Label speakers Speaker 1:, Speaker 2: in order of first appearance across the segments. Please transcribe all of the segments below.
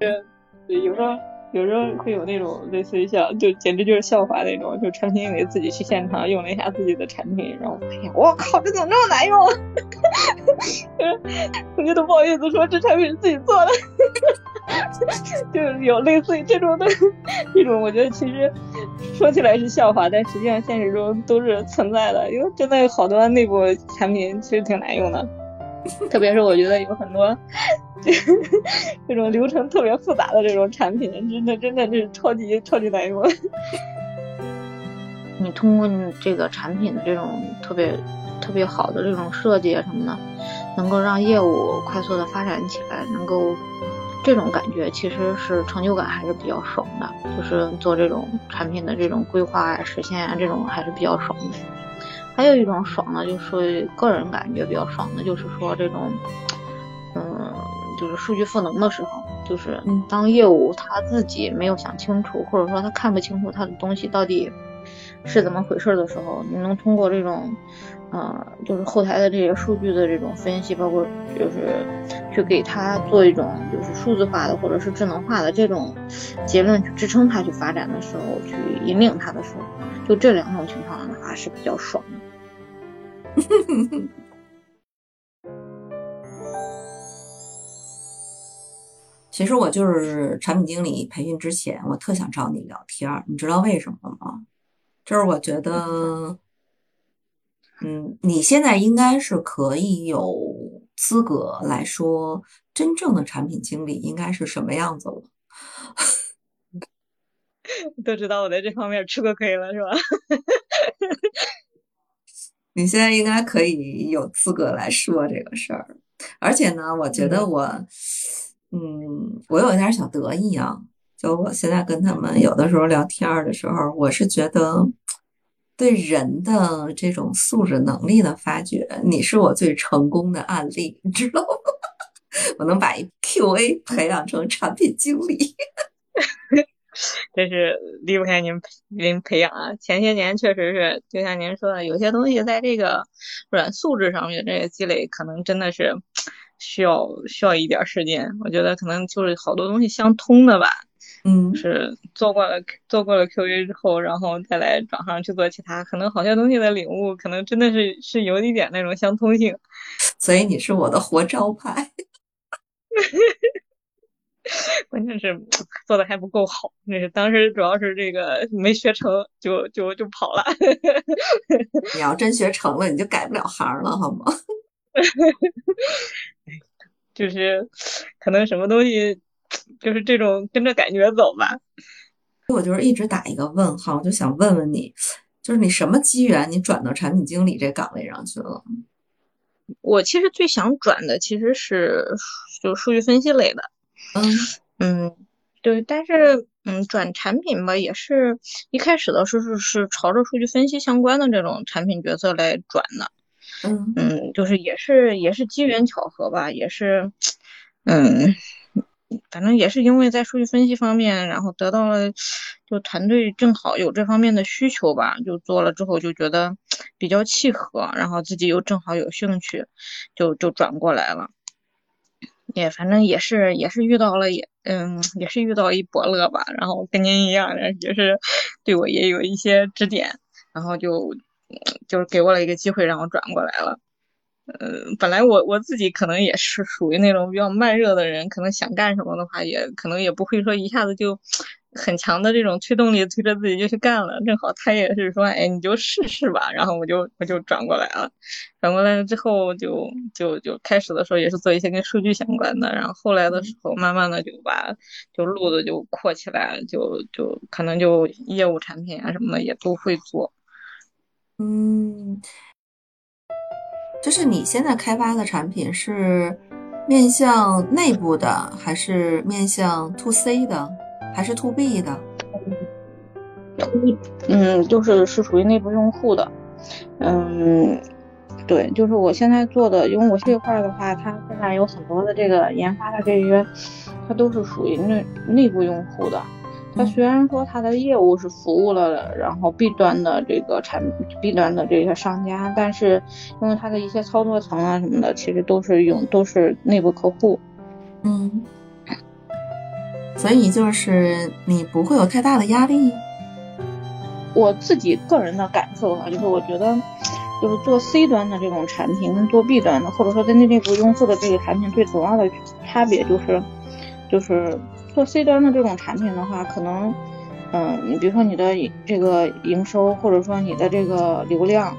Speaker 1: 对，有时候有时候会有那种类似于像，就简直就是笑话那种，就产品经理自己去现场用了一下自己的产品，然后发现我靠，这怎么那么难用？我觉得不好意思说这产品是自己做的，就是有类似于这种的，这种我觉得其实说起来是笑话，但实际上现实中都是存在的，因为真的有好多内部产品其实挺难用的，特别是我觉得有很多 这种流程特别复杂的这种产品，真的真的是超级超级难用。
Speaker 2: 你通过你这个产品的这种特别特别好的这种设计啊什么的，能够让业务快速的发展起来，能够这种感觉其实是成就感还是比较爽的。就是做这种产品的这种规划啊、实现啊，这种还是比较爽的。还有一种爽呢，就是个人感觉比较爽的，就是说这种，就是数据赋能的时候，就是当业务他自己没有想清楚，或者说他看不清楚他的东西到底。是怎么回事的时候，你能通过这种，呃，就是后台的这些数据的这种分析，包括就是去给他做一种就是数字化的或者是智能化的这种结论去支撑他去发展的时候，去引领他的时候，就这两种情况的话是比较爽的。
Speaker 3: 其实我就是产品经理培训之前，我特想找你聊天，你知道为什么吗？就是我觉得，嗯，你现在应该是可以有资格来说，真正的产品经理应该是什么样子了。
Speaker 1: 都知道我在这方面吃过亏了，是吧？
Speaker 3: 你现在应该可以有资格来说这个事儿，而且呢，我觉得我，嗯，我有点小得意啊。就我现在跟他们有的时候聊天的时候，我是觉得对人的这种素质能力的发掘，你是我最成功的案例，你知道吗？我能把一 QA 培养成产品经理，
Speaker 1: 这是离不开您您培养啊！前些年确实是，就像您说的，有些东西在这个软素质上面这个积累，可能真的是需要需要一点时间。我觉得可能就是好多东西相通的吧。
Speaker 3: 嗯，
Speaker 1: 是做过了做过了 QA 之后，然后再来转行去做其他，可能好些东西的领悟，可能真的是是有一点那种相通性。
Speaker 3: 所以你是我的活招牌。
Speaker 1: 关键是做的还不够好，那是当时主要是这个没学成就就就跑了。
Speaker 3: 你要真学成了，你就改不了行了，好吗？
Speaker 1: 就是可能什么东西。就是这种跟着感觉走吧。
Speaker 3: 我就是一直打一个问号，就想问问你，就是你什么机缘，你转到产品经理这岗位上去了？
Speaker 1: 我其实最想转的其实是就数据分析类的。
Speaker 3: 嗯
Speaker 1: 嗯，对，但是嗯，转产品吧，也是一开始的时候是是朝着数据分析相关的这种产品角色来转的。
Speaker 3: 嗯
Speaker 1: 嗯，就是也是也是机缘巧合吧，也是嗯。反正也是因为在数据分析方面，然后得到了，就团队正好有这方面的需求吧，就做了之后就觉得比较契合，然后自己又正好有兴趣，就就转过来了。也反正也是也是遇到了也嗯也是遇到一伯乐吧，然后跟您一样，也是对我也有一些指点，然后就就是给我了一个机会让我转过来了。呃，本来我我自己可能也是属于那种比较慢热的人，可能想干什么的话，也可能也不会说一下子就很强的这种推动力推着自己就去干了。正好他也是说，哎，你就试试吧。然后我就我就转过来了，转过来了之后就就就开始的时候也是做一些跟数据相关的，然后后来的时候慢慢的就把就路子就扩起来，就就可能就业务产品啊什么的也都会做。
Speaker 3: 嗯。就是你现在开发的产品是面向内部的，还是面向 to C 的，还是 to B 的？
Speaker 2: 嗯，就是是属于内部用户的。嗯，对，就是我现在做的，因为我这块的话，它现在有很多的这个研发的这些，它都是属于内内部用户的。它虽然说它的业务是服务了，然后 B 端的这个产 B 端的这些商家，但是因为它的一些操作层啊什么的，其实都是用都是内部客户。
Speaker 3: 嗯，所以就是你不会有太大的压力。
Speaker 1: 我自己个人的感受啊，就是我觉得，就是做 C 端的这种产品跟做 B 端的，或者说在内部用户的这个产品最主要的差别就是，就是做 C 端的这种产品的话，可能，嗯，你比如说你的这个营收，或者说你的这个流量，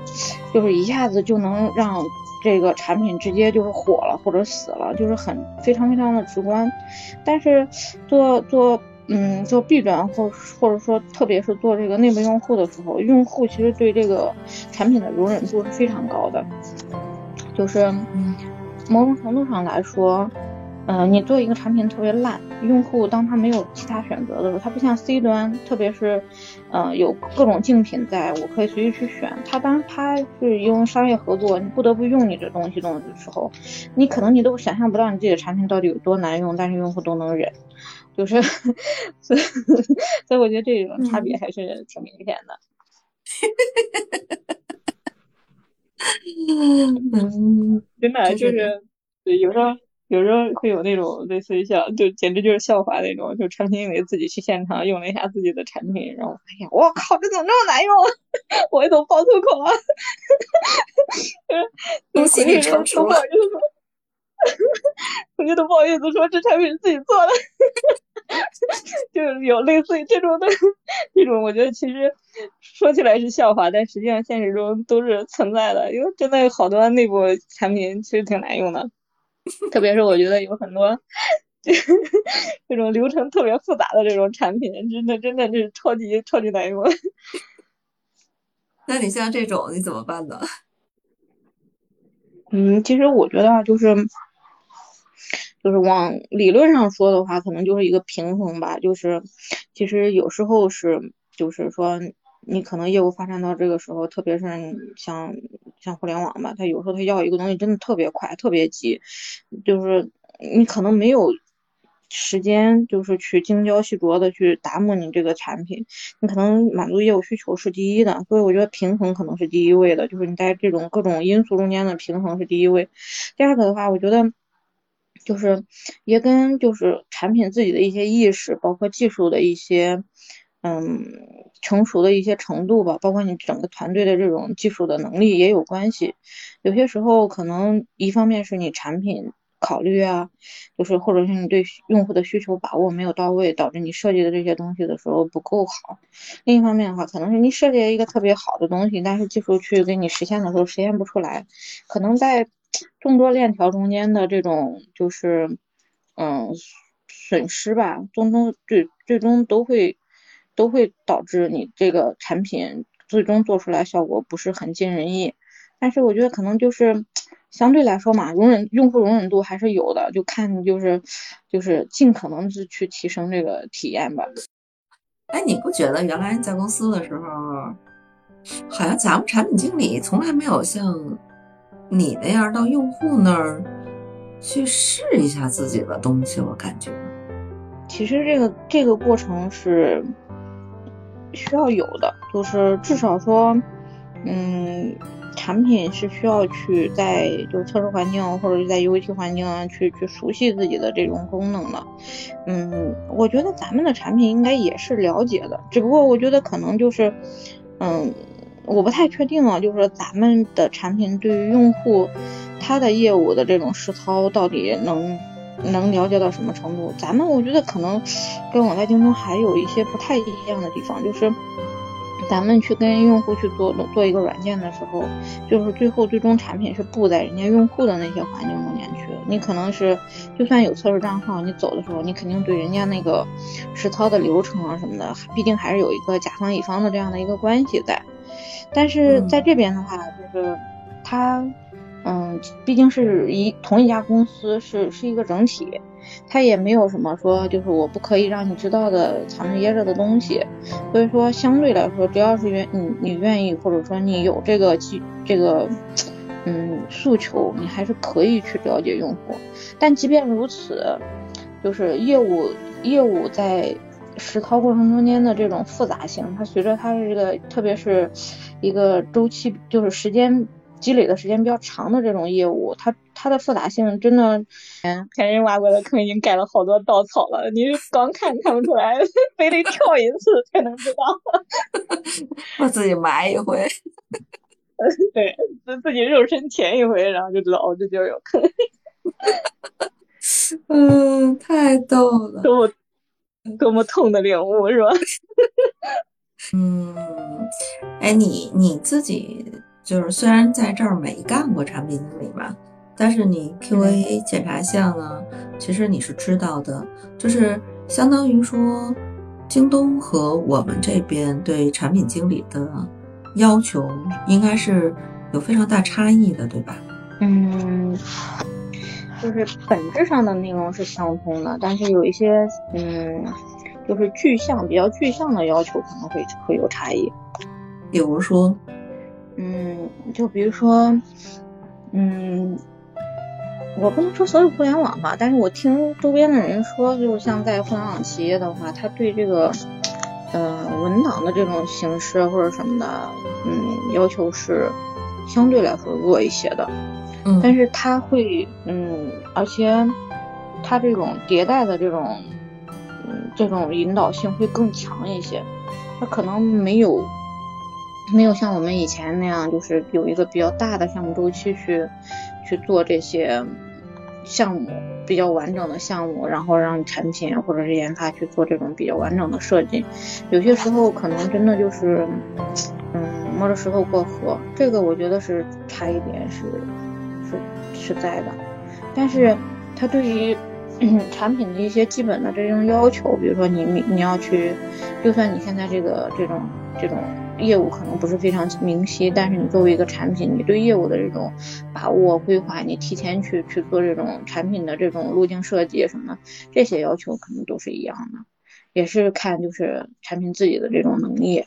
Speaker 1: 就是一下子就能让这个产品直接就是火了或者死了，就是很非常非常的直观。但是做做。嗯，做 B 端或或者说特别是做这个内部用户的时候，用户其实对这个产品的容忍度是非常高的。就是某种程度上来说，嗯，你做一个产品特别烂，用户当他没有其他选择的时候，他不像 C 端，特别是嗯有各种竞品在，我可以随意去选。他当他是因为商业合作，你不得不用你这东西的时候，你可能你都想象不到你自己的产品到底有多难用，但是用户都能忍。就是，所以所以我觉得这种差别还是挺明显的。嗯，真的就是，有时候有时候会有那种类似于像，就简直就是笑话那种，就产品经理自己去现场用了一下自己的产品，然后哎呀，我靠，这怎么这么难用？我都爆粗口了。
Speaker 3: 都心里成熟了。
Speaker 1: 我觉得不好意思说，这产品是自己做的，就是有类似于这种的，这种我觉得其实说起来是笑话，但实际上现实中都是存在的。因为真的有好多内部产品其实挺难用的，特别是我觉得有很多 这种流程特别复杂的这种产品，真的真的是超级超级难用。
Speaker 3: 那你像这种你怎么办呢？
Speaker 1: 嗯，其实我觉得就是。就是往理论上说的话，可能就是一个平衡吧。就是其实有时候是，就是说你可能业务发展到这个时候，特别是像像互联网吧，它有时候它要一个东西真的特别快、特别急，就是你可能没有时间，就是去精雕细琢的去打磨你这个产品，你可能满足业务需求是第一的。所以我觉得平衡可能是第一位的，就是你在这种各种因素中间的平衡是第一位。第二个的话，我觉得。就是也跟就是产品自己的一些意识，包括技术的一些嗯成熟的一些程度吧，包括你整个团队的这种技术的能力也有关系。有些时候可能一方面是你产品考虑啊，就是或者是你对用户的需求把握没有到位，导致你设计的这些东西的时候不够好。另一方面的话，可能是你设计了一个特别好的东西，但是技术去给你实现的时候实现不出来，可能在。众多链条中间的这种就是，嗯，损失吧，终终最最终都会都会导致你这个产品最终做出来效果不是很尽人意。但是我觉得可能就是相对来说嘛，容忍用户容忍度还是有的，就看就是就是尽可能是去提升这个体验吧。
Speaker 3: 哎，你不觉得原来在公司的时候，好像咱们产品经理从来没有像。你那样到用户那儿去试一下自己的东西，我感觉，
Speaker 1: 其实这个这个过程是需要有的，就是至少说，嗯，产品是需要去在就测试环境或者是在 UAT 环境啊去去熟悉自己的这种功能的。嗯，我觉得咱们的产品应该也是了解的，只不过我觉得可能就是，嗯。我不太确定啊，就是说咱们的产品对于用户他的业务的这种实操到底能能了解到什么程度？咱们我觉得可能跟我在京东还有一些不太一样的地方，就是咱们去跟用户去做做一个软件的时候，就是最后最终产品是布在人家用户的那些环境中间去。你可能是就算有测试账号，你走的时候，你肯定对人家那个实操的流程啊什么的，毕竟还是有一个甲方乙方的这样的一个关系在。但是在这边的话，就是它，嗯，毕竟是一同一家公司，是是一个整体，它也没有什么说就是我不可以让你知道的藏着掖着的东西，所以说相对来说，只要是愿你你愿意或者说你有这个这个嗯诉求，你还是可以去了解用户。但即便如此，就是业务业务在。实操过程中间的这种复杂性，它随着它的这个，特别是一个周期，就是时间积累的时间比较长的这种业务，它它的复杂性真的，嗯，看人挖过的坑已经盖了好多稻草了，你光看看不出来，非得跳一次才能知道。
Speaker 3: 我自己埋一回，
Speaker 1: 对，自自己肉身填一回，然后就知道哦，这地儿有坑。
Speaker 3: 嗯，太逗了，
Speaker 1: 多么多么痛的领悟是吧？
Speaker 3: 嗯，哎，你你自己就是虽然在这儿没干过产品经理吧，但是你 QA 检查项呢，其实你是知道的，就是相当于说，京东和我们这边对产品经理的要求应该是有非常大差异的，对吧？
Speaker 1: 嗯。就是本质上的内容是相通的，但是有一些嗯，就是具象比较具象的要求可能会会有差异。
Speaker 3: 比如说，
Speaker 1: 嗯，就比如说，嗯，我不能说所有互联网吧，但是我听周边的人说，就像在互联网企业的话，他对这个嗯文档的这种形式或者什么的，嗯，要求是相对来说弱一些的。
Speaker 3: 嗯，
Speaker 1: 但是他会，嗯，而且他这种迭代的这种，嗯，这种引导性会更强一些。他可能没有，没有像我们以前那样，就是有一个比较大的项目周期去去做这些项目，比较完整的项目，然后让产品或者是研发去做这种比较完整的设计。有些时候可能真的就是，嗯，摸着石头过河。这个我觉得是差一点是。是是在的，但是它对于 产品的一些基本的这种要求，比如说你你你要去，就算你现在这个这种这种业务可能不是非常明晰，但是你作为一个产品，你对业务的这种把握规划，你提前去去做这种产品的这种路径设计什么的，这些要求可能都是一样的，也是看就是产品自己的这种能力。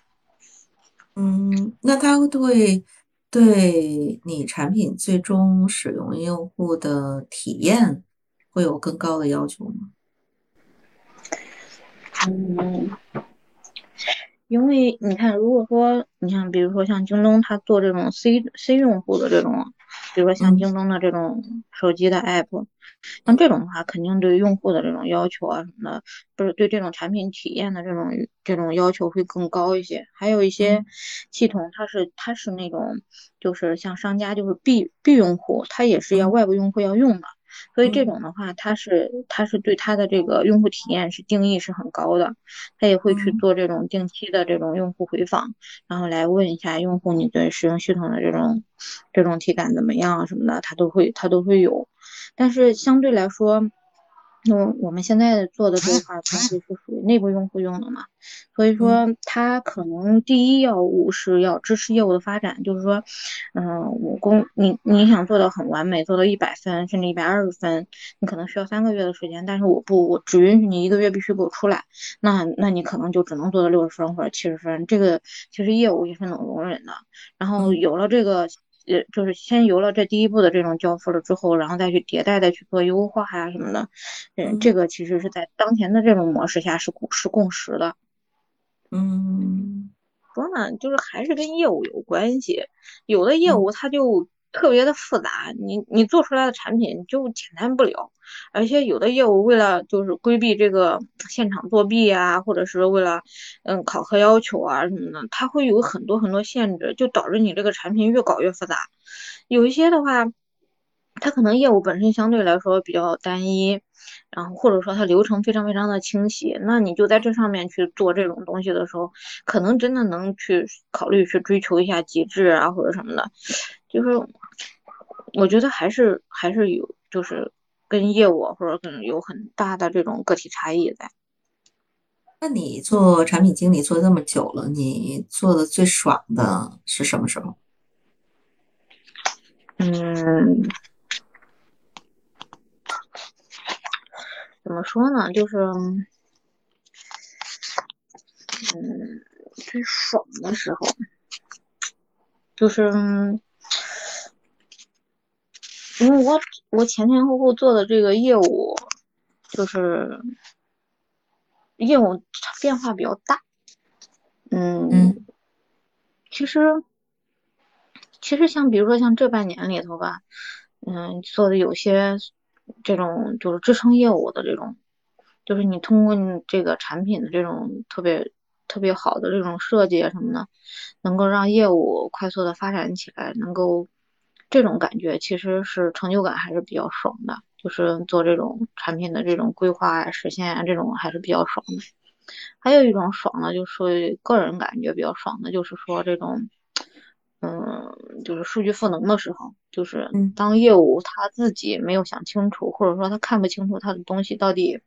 Speaker 3: 嗯，那他会。对你产品最终使用用户的体验会有更高的要求吗？
Speaker 1: 嗯，因为你看，如果说你像比如说像京东，它做这种 C C 用户的这种，比如说像京东的这种手机的 app。像这种的话，肯定对用户的这种要求啊什么的，不是对这种产品体验的这种这种要求会更高一些。还有一些系统，它是它是那种就是像商家就是 B B 用户，它也是要外部用户要用的，所以这种的话，它是它是对它的这个用户体验是定义是很高的，它也会去做这种定期的这种用户回访，然后来问一下用户你对使用系统的这种这种体感怎么样什么的，它都会它都会有。但是相对来说，嗯，我们现在做的这一块东西是属于内部用户用的嘛，所以说它可能第一要务是要支持业务的发展，就是说，嗯，我工你你想做到很完美，做到一百分甚至一百二十分，你可能需要三个月的时间，但是我不，我只允许你一个月必须给我出来，那那你可能就只能做到六十分或者七十分，这个其实业务也是能容忍的。然后有了这个。呃，就是先有了这第一步的这种交付了之后，然后再去迭代再去做优化呀什么的，嗯，这个其实是在当前的这种模式下是共是共识的。
Speaker 3: 嗯，
Speaker 1: 说呢，就是还是跟业务有关系，有的业务它就。特别的复杂，你你做出来的产品就简单不了，而且有的业务为了就是规避这个现场作弊啊，或者是为了嗯考核要求啊什么的，它会有很多很多限制，就导致你这个产品越搞越复杂。有一些的话，它可能业务本身相对来说比较单一，然后或者说它流程非常非常的清晰，那你就在这上面去做这种东西的时候，可能真的能去考虑去追求一下极致啊或者什么的，就是。我觉得还是还是有，就是跟业务或者可能有很大的这种个体差异在。
Speaker 3: 那你做产品经理做这么久了，你做的最爽的是什么时候？
Speaker 1: 嗯，怎么说呢？就是，嗯，最爽的时候，就是。因为我我前前后后做的这个业务，就是业务变化比较大，嗯，其实其实像比如说像这半年里头吧，嗯，做的有些这种就是支撑业务的这种，就是你通过你这个产品的这种特别特别好的这种设计啊什么的，能够让业务快速的发展起来，能够这种感觉其实是成就感还是比较爽的，就是做这种产品的这种规划啊、实现啊这种还是比较爽的。还有一种爽呢，就是个人感觉比较爽的，就是说这种。嗯，就是数据赋能的时候，就是当业务他自己没有想清楚，或者说他看不清楚他的东西到底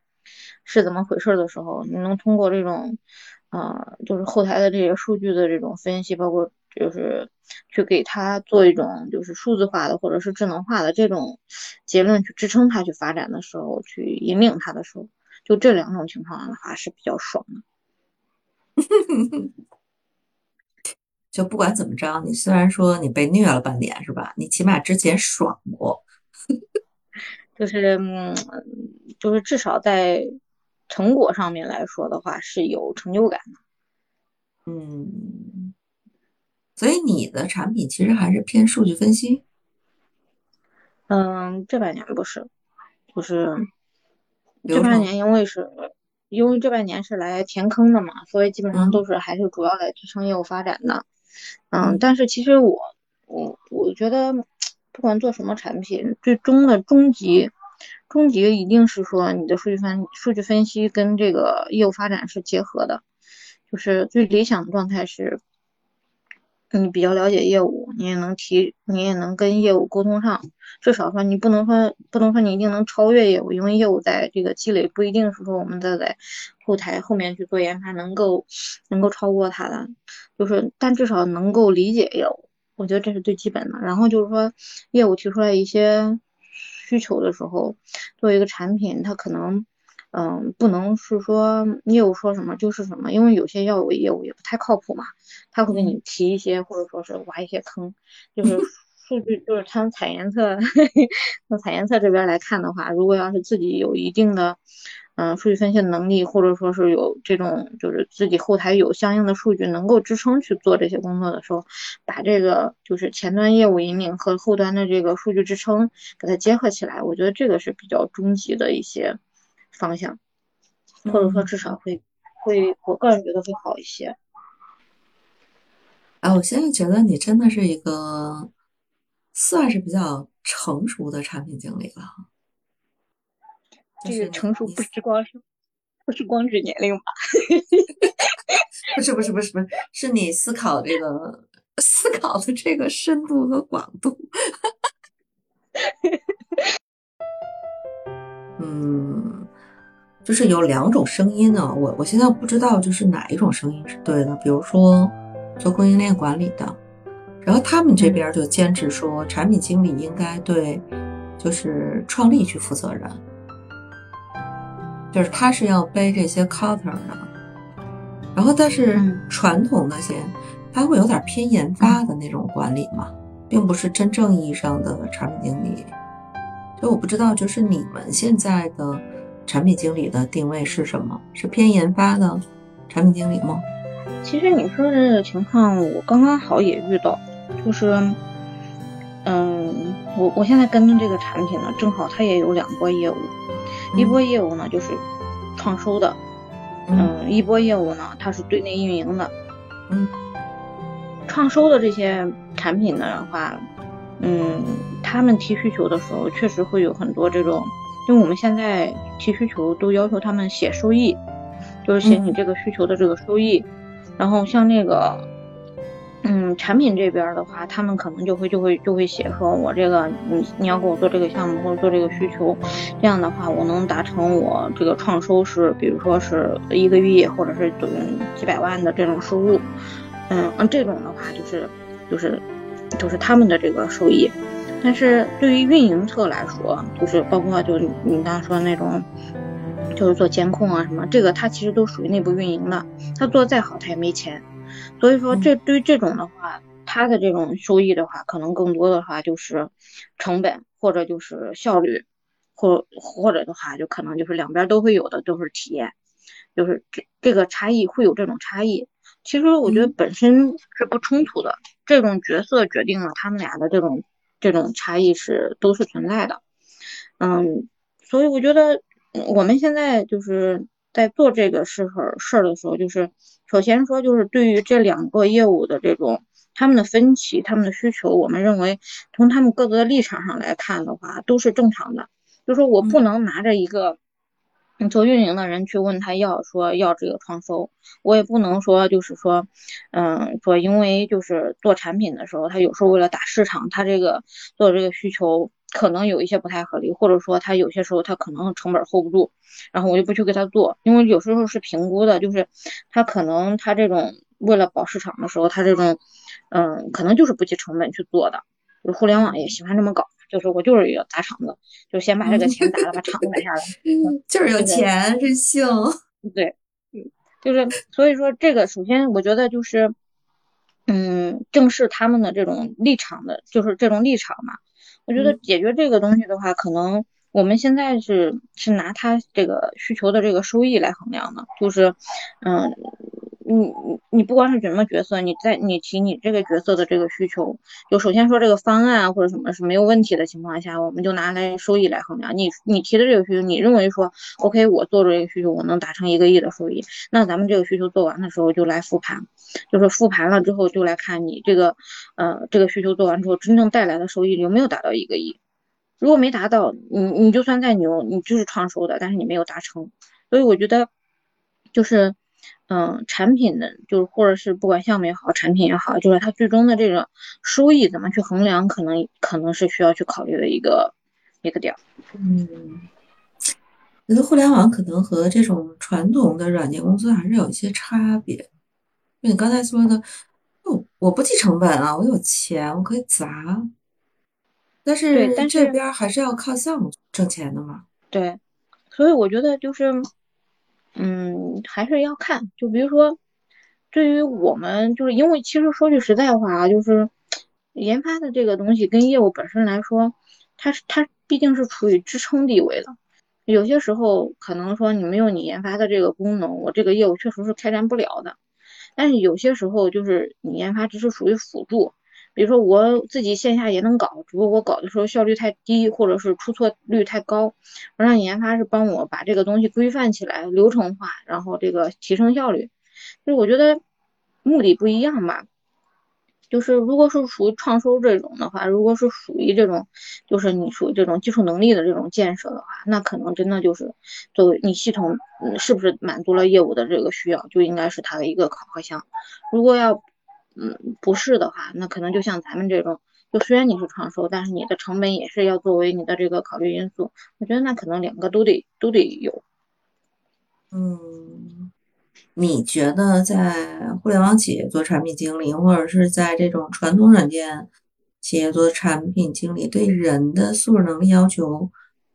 Speaker 1: 是怎么回事的时候，你能通过这种，呃，就是后台的这些数据的这种分析，包括就是去给他做一种就是数字化的或者是智能化的这种结论去支撑他去发展的时候，去引领他的时候，就这两种情况的话是比较爽的。
Speaker 3: 就不管怎么着，你虽然说你被虐了半年是吧？你起码之前爽过，
Speaker 1: 就是嗯，就是至少在成果上面来说的话是有成就感
Speaker 3: 的。嗯，所以你的产品其实还是偏数据分析。
Speaker 1: 嗯，这半年不是，不是这半年因为是因为这半年是来填坑的嘛，所以基本上都是还是主要来支撑业务发展的。嗯，但是其实我我我觉得，不管做什么产品，最终的终极终极一定是说你的数据分数据分析跟这个业务发展是结合的，就是最理想的状态是。你比较了解业务，你也能提，你也能跟业务沟通上。至少说，你不能说，不能说你一定能超越业务，因为业务在这个积累，不一定是说我们在在后台后面去做研发能够能够超过它的。就是，但至少能够理解业务，我觉得这是最基本的。然后就是说，业务提出来一些需求的时候，作为一个产品，它可能。嗯，不能是说业务说什么就是什么，因为有些业务业务也不太靠谱嘛，他会给你提一些或者说是挖一些坑，就是数据就是他从采研测，从采研测这边来看的话，如果要是自己有一定的嗯数据分析的能力，或者说是有这种就是自己后台有相应的数据能够支撑去做这些工作的时候，把这个就是前端业务引领和后端的这个数据支撑给它结合起来，我觉得这个是比较终极的一些。方向，或者说至少会会，我个人觉得会好一些。
Speaker 3: 哎，我现在觉得你真的是一个算是比较成熟的产品经理了。
Speaker 1: 这个成熟不是光是不是光指年龄吧？
Speaker 3: 不是不是不是不是，是你思考这个思考的这个深度和广度。嗯。就是有两种声音呢，我我现在不知道就是哪一种声音是对的。比如说做供应链管理的，然后他们这边就坚持说产品经理应该对就是创立去负责任，就是他是要背这些 counter 的。然后但是传统那些他会有点偏研发的那种管理嘛，并不是真正意义上的产品经理。所以我不知道就是你们现在的。产品经理的定位是什么？是偏研发的产品经理吗？
Speaker 1: 其实你说的这个情况，我刚刚好也遇到，就是，嗯，我我现在跟的这个产品呢，正好它也有两波业务，一波业务呢就是创收的，嗯，一波业务呢它是对内运营的，
Speaker 3: 嗯，
Speaker 1: 创收的这些产品的话，嗯，他们提需求的时候，确实会有很多这种。因为我们现在提需求都要求他们写收益，就是写你这个需求的这个收益。然后像那个，嗯，产品这边的话，他们可能就会就会就会写说，我这个你你要给我做这个项目或者做这个需求，这样的话我能达成我这个创收是，比如说是一个亿或者是嗯几百万的这种收入。嗯，这种的话就是就是就是他们的这个收益。但是对于运营侧来说，就是包括就你刚刚说的那种，就是做监控啊什么，这个它其实都属于内部运营的，它做再好它也没钱，所以说这对于这种的话，它的这种收益的话，可能更多的话就是成本或者就是效率，或或者的话就可能就是两边都会有的都是体验，就是这这个差异会有这种差异，其实我觉得本身是不冲突的，这种角色决定了他们俩的这种这种差异是都是存在的。嗯，所以我觉得我们现在就是在做这个事儿事儿的时候，就是首先说就是对于这两个业务的这种他们的分歧、他们的需求，我们认为从他们各自的立场上来看的话，都是正常的。就说我不能拿着一个。你做运营的人去问他要说要这个创收，我也不能说就是说，嗯，说因为就是做产品的时候，他有时候为了打市场，他这个做这个需求可能有一些不太合理，或者说他有些时候他可能成本 hold 不住，然后我就不去给他做，因为有时候是评估的，就是他可能他这种为了保市场的时候，他这种，嗯，可能就是不计成本去做的，就互联网也喜欢这么搞。就是我就是要砸场子，就先把这个钱砸了，把场子买下来。
Speaker 3: 就是有钱任性。
Speaker 1: 对，嗯，就是所以说这个，首先我觉得就是，嗯，正视他们的这种立场的，就是这种立场嘛。我觉得解决这个东西的话，可能我们现在是是拿他这个需求的这个收益来衡量的，就是，嗯。你你你不光是什么角色，你在你提你这个角色的这个需求，就首先说这个方案啊或者什么是没有问题的情况下，我们就拿来收益来衡量。你你提的这个需求，你认为说 OK，我做这个需求我能达成一个亿的收益，那咱们这个需求做完的时候就来复盘，就是复盘了之后就来看你这个呃这个需求做完之后真正带来的收益有没有达到一个亿。如果没达到，你你就算再牛，你就是创收的，但是你没有达成。所以我觉得就是。嗯，产品的就是或者是不管项目也好，产品也好，就是它最终的这个收益怎么去衡量，可能可能是需要去考虑的一个一个点。
Speaker 3: 嗯，觉得互联网可能和这种传统的软件公司还是有一些差别。就你刚才说的，我我不计成本啊，我有钱我可以砸，但是
Speaker 1: 但
Speaker 3: 这边还是要靠项目挣钱的嘛。
Speaker 1: 对，所以我觉得就是。嗯，还是要看，就比如说，对于我们，就是因为其实说句实在话啊，就是研发的这个东西跟业务本身来说，它是它毕竟是处于支撑地位的。有些时候可能说你没有你研发的这个功能，我这个业务确实是开展不了的。但是有些时候就是你研发只是属于辅助。比如说我自己线下也能搞，只不过我搞的时候效率太低，或者是出错率太高。我让研发是帮我把这个东西规范起来、流程化，然后这个提升效率。就是我觉得目的不一样吧。就是如果是属于创收这种的话，如果是属于这种，就是你属于这种技术能力的这种建设的话，那可能真的就是作为你系统是不是满足了业务的这个需要，就应该是它的一个考核项。如果要嗯，不是的话，那可能就像咱们这种，就虽然你是创收，但是你的成本也是要作为你的这个考虑因素。我觉得那可能两个都得都得有。
Speaker 3: 嗯，你觉得在互联网企业做产品经理，或者是在这种传统软件企业做产品经理，对人的素质能力要求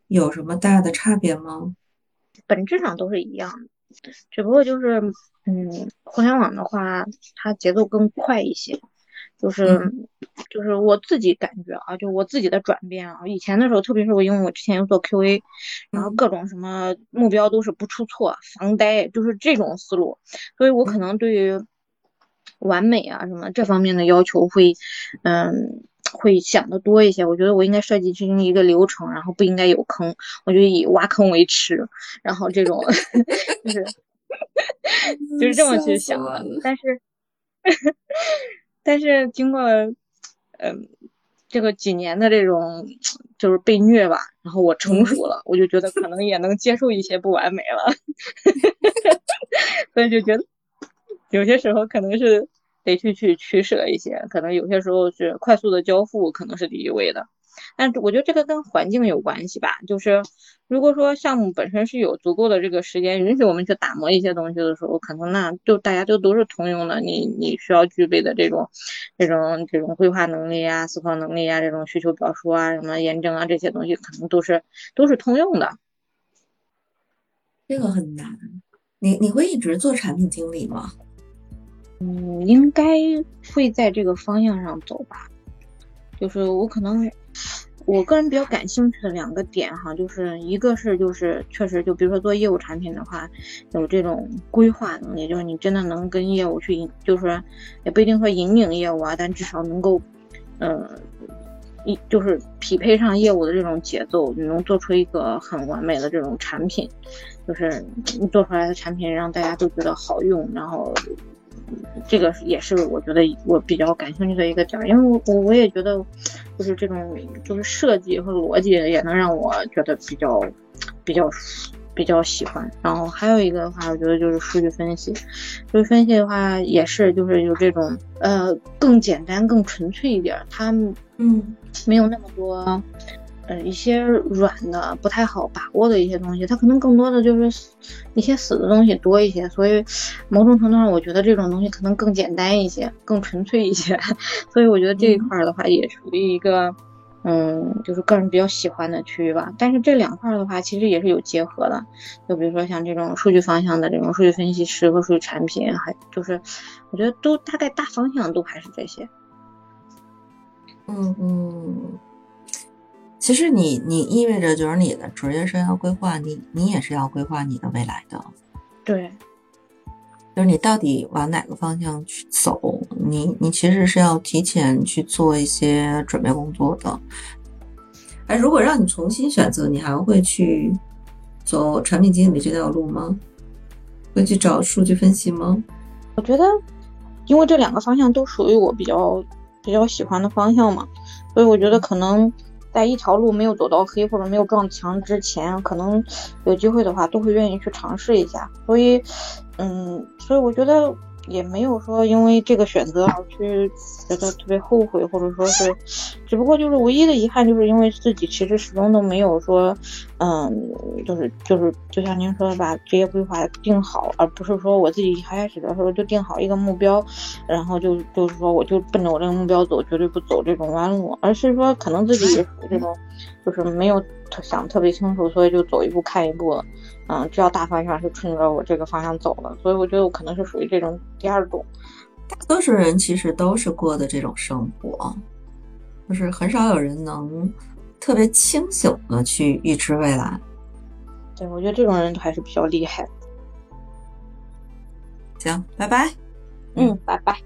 Speaker 3: 有什么大的差别吗？
Speaker 1: 本质上都是一样的。只不过就是，嗯，互联网的话，它节奏更快一些，就是，就是我自己感觉啊，就我自己的转变啊，以前的时候，特别是我因为我之前又做 QA，然后各种什么目标都是不出错、防呆，就是这种思路，所以我可能对于完美啊什么这方面的要求会，嗯。会想的多一些，我觉得我应该设计成一个流程，然后不应该有坑，我就以挖坑为耻，然后这种 就是 就是这么去想的。但是 但是经过嗯这个几年的这种就是被虐吧，然后我成熟了，我就觉得可能也能接受一些不完美了，所以就觉得有些时候可能是。得去去取舍一些，可能有些时候是快速的交付可能是第一位的，但我觉得这个跟环境有关系吧。就是如果说项目本身是有足够的这个时间允许我们去打磨一些东西的时候，可能那就大家就都是通用的。你你需要具备的这种这种这种规划能力啊、思考能力啊、这种需求表述啊、什么验证啊这些东西，可能都是都是通用的。
Speaker 3: 这个很难。你你会一直做产品经理吗？
Speaker 1: 嗯，应该会在这个方向上走吧。就是我可能，我个人比较感兴趣的两个点哈，就是一个是就是确实就比如说做业务产品的话，有这种规划能力，就是你真的能跟业务去引，就是也不一定说引领业务啊，但至少能够，呃，一就是匹配上业务的这种节奏，你能做出一个很完美的这种产品，就是你做出来的产品让大家都觉得好用，然后。这个也是我觉得我比较感兴趣的一个点，因为我我我也觉得，就是这种就是设计和逻辑也能让我觉得比较比较比较喜欢。然后还有一个的话，我觉得就是数据分析，数据分析的话也是就是有这种呃更简单更纯粹一点，它
Speaker 3: 嗯
Speaker 1: 没有那么多。呃，一些软的不太好把握的一些东西，它可能更多的就是一些死的东西多一些，所以某种程度上，我觉得这种东西可能更简单一些，更纯粹一些。所以我觉得这一块的话，也属于一个，嗯，就是个人比较喜欢的区域吧。但是这两块的话，其实也是有结合的，就比如说像这种数据方向的这种数据分析师和数据产品，还就是我觉得都大概大方向都还是这些。
Speaker 3: 嗯嗯。其实你你意味着就是你的职业生涯规划，你你也是要规划你的未来的，
Speaker 1: 对，
Speaker 3: 就是你到底往哪个方向去走，你你其实是要提前去做一些准备工作的。哎，如果让你重新选择，你还会去走产品经理这条路吗？会去找数据分析吗？
Speaker 1: 我觉得，因为这两个方向都属于我比较比较喜欢的方向嘛，所以我觉得可能。在一条路没有走到黑或者没有撞墙之前，可能有机会的话都会愿意去尝试一下。所以，嗯，所以我觉得。也没有说因为这个选择而去觉得特别后悔，或者说是，只不过就是唯一的遗憾，就是因为自己其实始终都没有说，嗯，就是就是就像您说的，把职业规划定好，而不是说我自己一开始的时候就定好一个目标，然后就就是说我就奔着我这个目标走，绝对不走这种弯路，而是说可能自己也属于这种，就是没有想特别清楚，所以就走一步看一步了。嗯，知道大方向是顺着我这个方向走了，所以我觉得我可能是属于这种第二种。
Speaker 3: 大多数人其实都是过的这种生活，就是很少有人能特别清醒的去预知未来。
Speaker 1: 对，我觉得这种人还是比较厉害。
Speaker 3: 行，拜拜。
Speaker 1: 嗯，拜拜。